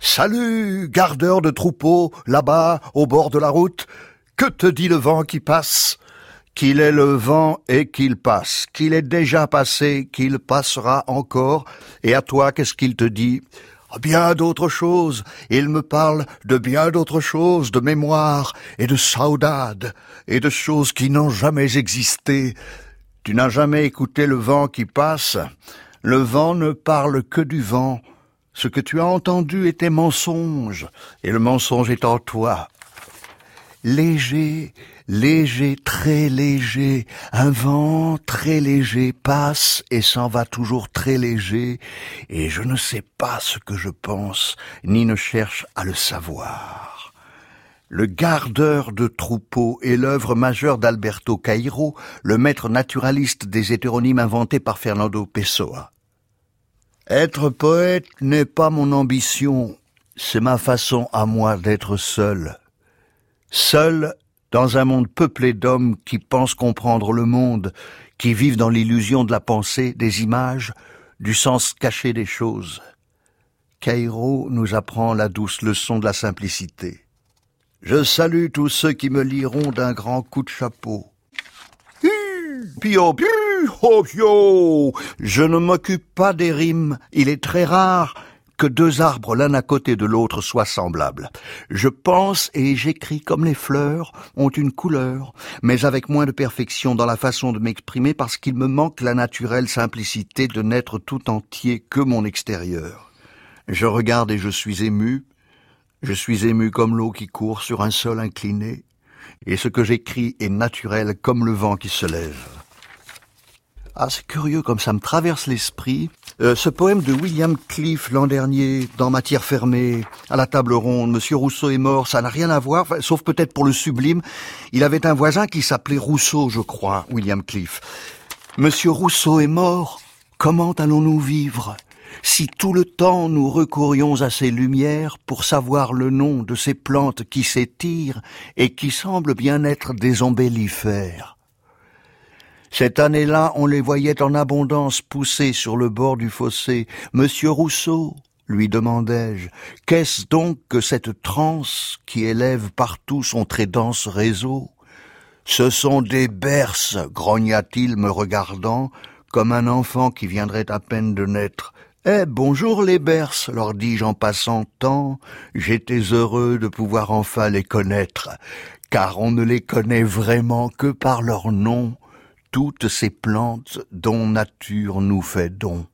Salut, gardeur de troupeau, là-bas, au bord de la route. Que te dit le vent qui passe Qu'il est le vent et qu'il passe, qu'il est déjà passé, qu'il passera encore. Et à toi, qu'est-ce qu'il te dit Bien d'autres choses. Il me parle de bien d'autres choses, de mémoire et de saudade, et de choses qui n'ont jamais existé. Tu n'as jamais écouté le vent qui passe. Le vent ne parle que du vent. Ce que tu as entendu était mensonge, et le mensonge est en toi. Léger, léger, très léger, un vent très léger passe et s'en va toujours très léger, et je ne sais pas ce que je pense, ni ne cherche à le savoir. Le gardeur de troupeau est l'œuvre majeure d'Alberto Cairo, le maître naturaliste des hétéronymes inventés par Fernando Pessoa. Être poète n'est pas mon ambition, c'est ma façon à moi d'être seul. Seul dans un monde peuplé d'hommes qui pensent comprendre le monde, qui vivent dans l'illusion de la pensée, des images, du sens caché des choses. Cairo nous apprend la douce leçon de la simplicité. Je salue tous ceux qui me liront d'un grand coup de chapeau. Pio, pio, Je ne m'occupe pas des rimes. Il est très rare que deux arbres l'un à côté de l'autre soient semblables. Je pense et j'écris comme les fleurs ont une couleur, mais avec moins de perfection dans la façon de m'exprimer parce qu'il me manque la naturelle simplicité de n'être tout entier que mon extérieur. Je regarde et je suis ému. Je suis ému comme l'eau qui court sur un sol incliné, et ce que j'écris est naturel comme le vent qui se lève. Ah, c'est curieux comme ça me traverse l'esprit. Euh, ce poème de William Cliff l'an dernier, dans Matière fermée, à la table ronde, Monsieur Rousseau est mort, ça n'a rien à voir, sauf peut-être pour le sublime. Il avait un voisin qui s'appelait Rousseau, je crois, William Cliff. Monsieur Rousseau est mort, comment allons-nous vivre? Si tout le temps nous recourions à ces lumières pour savoir le nom de ces plantes qui s'étirent et qui semblent bien être des ombellifères cette année-là, on les voyait en abondance pousser sur le bord du fossé. Monsieur Rousseau, lui demandai-je, qu'est-ce donc que cette transe qui élève partout son très dense réseau? Ce sont des berces, grogna-t-il me regardant, comme un enfant qui viendrait à peine de naître. Eh, bonjour les berces, leur dis-je en passant tant, j'étais heureux de pouvoir enfin les connaître, car on ne les connaît vraiment que par leur nom, toutes ces plantes dont nature nous fait don.